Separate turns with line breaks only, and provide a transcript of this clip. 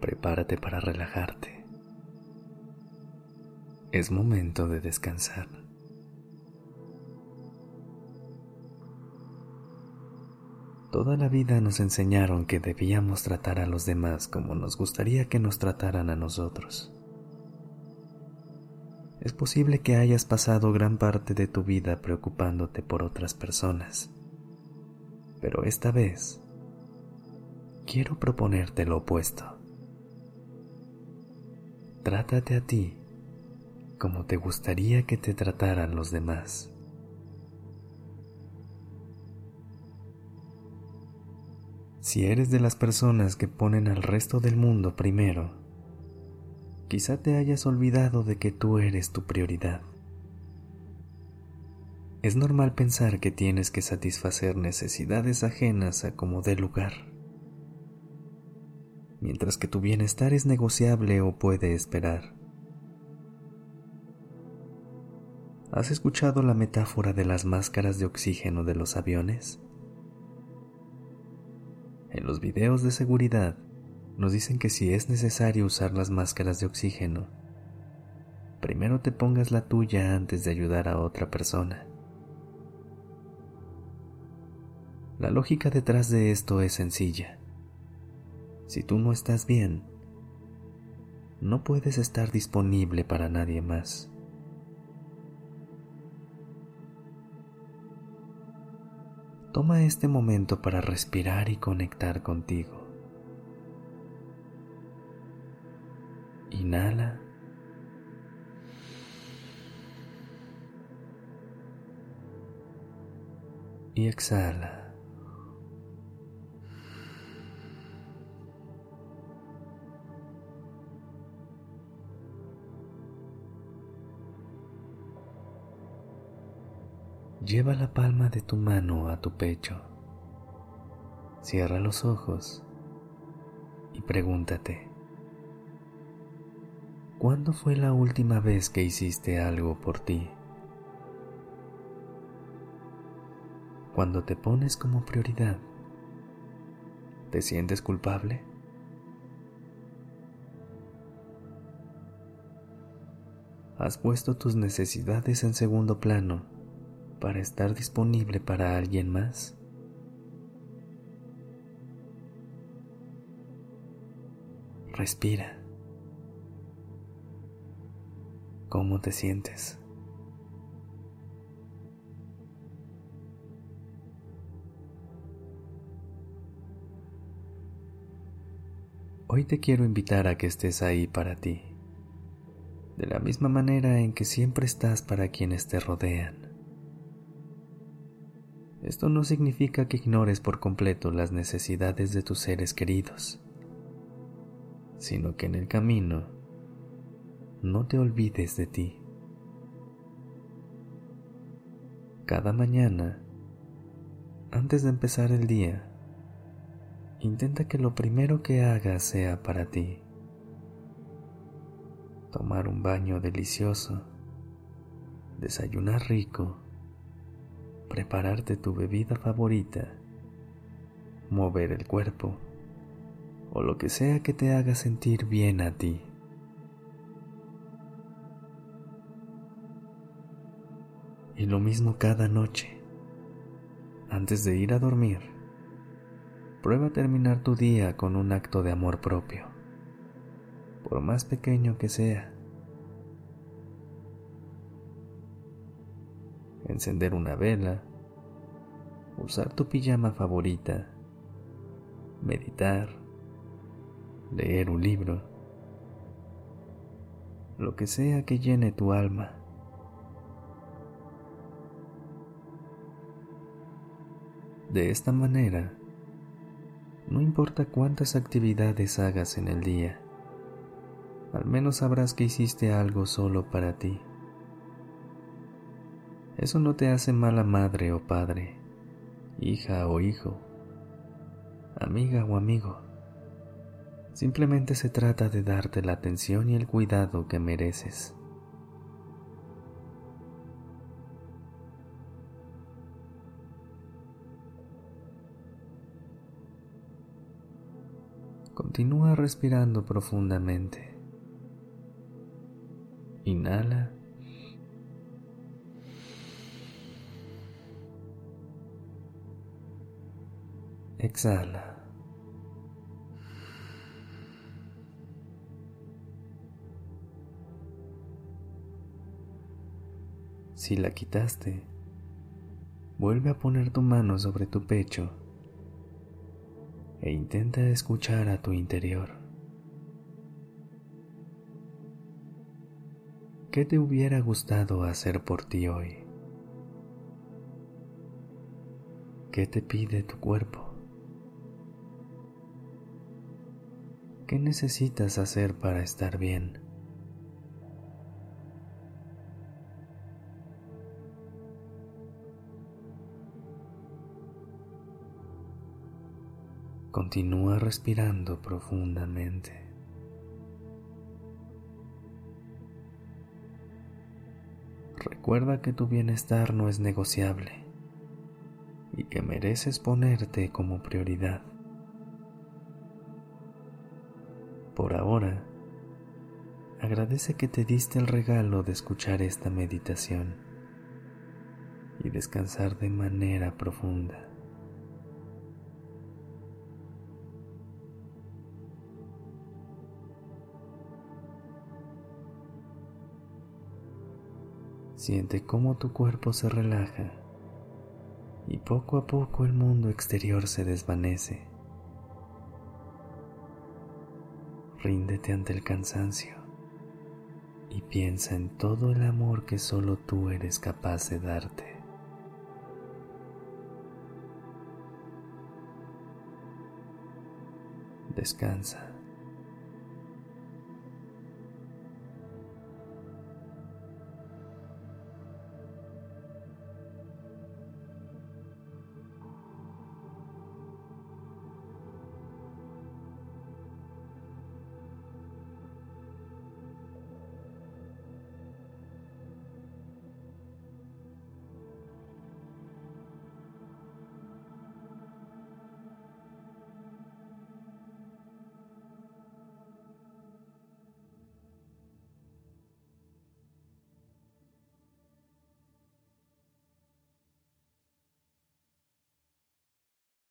Prepárate para relajarte. Es momento de descansar. Toda la vida nos enseñaron que debíamos tratar a los demás como nos gustaría que nos trataran a nosotros. Es posible que hayas pasado gran parte de tu vida preocupándote por otras personas pero esta vez quiero proponerte lo opuesto. Trátate a ti como te gustaría que te trataran los demás. Si eres de las personas que ponen al resto del mundo primero, quizá te hayas olvidado de que tú eres tu prioridad. Es normal pensar que tienes que satisfacer necesidades ajenas a como dé lugar, mientras que tu bienestar es negociable o puede esperar. ¿Has escuchado la metáfora de las máscaras de oxígeno de los aviones? En los videos de seguridad nos dicen que si es necesario usar las máscaras de oxígeno, primero te pongas la tuya antes de ayudar a otra persona. La lógica detrás de esto es sencilla. Si tú no estás bien, no puedes estar disponible para nadie más. Toma este momento para respirar y conectar contigo. Inhala. Y exhala. Lleva la palma de tu mano a tu pecho. Cierra los ojos y pregúntate, ¿cuándo fue la última vez que hiciste algo por ti? Cuando te pones como prioridad, ¿te sientes culpable? ¿Has puesto tus necesidades en segundo plano? Para estar disponible para alguien más. Respira. ¿Cómo te sientes? Hoy te quiero invitar a que estés ahí para ti, de la misma manera en que siempre estás para quienes te rodean. Esto no significa que ignores por completo las necesidades de tus seres queridos, sino que en el camino no te olvides de ti. Cada mañana, antes de empezar el día, intenta que lo primero que hagas sea para ti. Tomar un baño delicioso, desayunar rico, prepararte tu bebida favorita, mover el cuerpo o lo que sea que te haga sentir bien a ti. Y lo mismo cada noche. Antes de ir a dormir, prueba terminar tu día con un acto de amor propio, por más pequeño que sea. Encender una vela, usar tu pijama favorita, meditar, leer un libro, lo que sea que llene tu alma. De esta manera, no importa cuántas actividades hagas en el día, al menos sabrás que hiciste algo solo para ti. Eso no te hace mala madre o padre, hija o hijo, amiga o amigo. Simplemente se trata de darte la atención y el cuidado que mereces. Continúa respirando profundamente. Inhala. Exhala. Si la quitaste, vuelve a poner tu mano sobre tu pecho e intenta escuchar a tu interior. ¿Qué te hubiera gustado hacer por ti hoy? ¿Qué te pide tu cuerpo? ¿Qué necesitas hacer para estar bien? Continúa respirando profundamente. Recuerda que tu bienestar no es negociable y que mereces ponerte como prioridad. Por ahora, agradece que te diste el regalo de escuchar esta meditación y descansar de manera profunda. Siente cómo tu cuerpo se relaja y poco a poco el mundo exterior se desvanece. Ríndete ante el cansancio y piensa en todo el amor que solo tú eres capaz de darte. Descansa.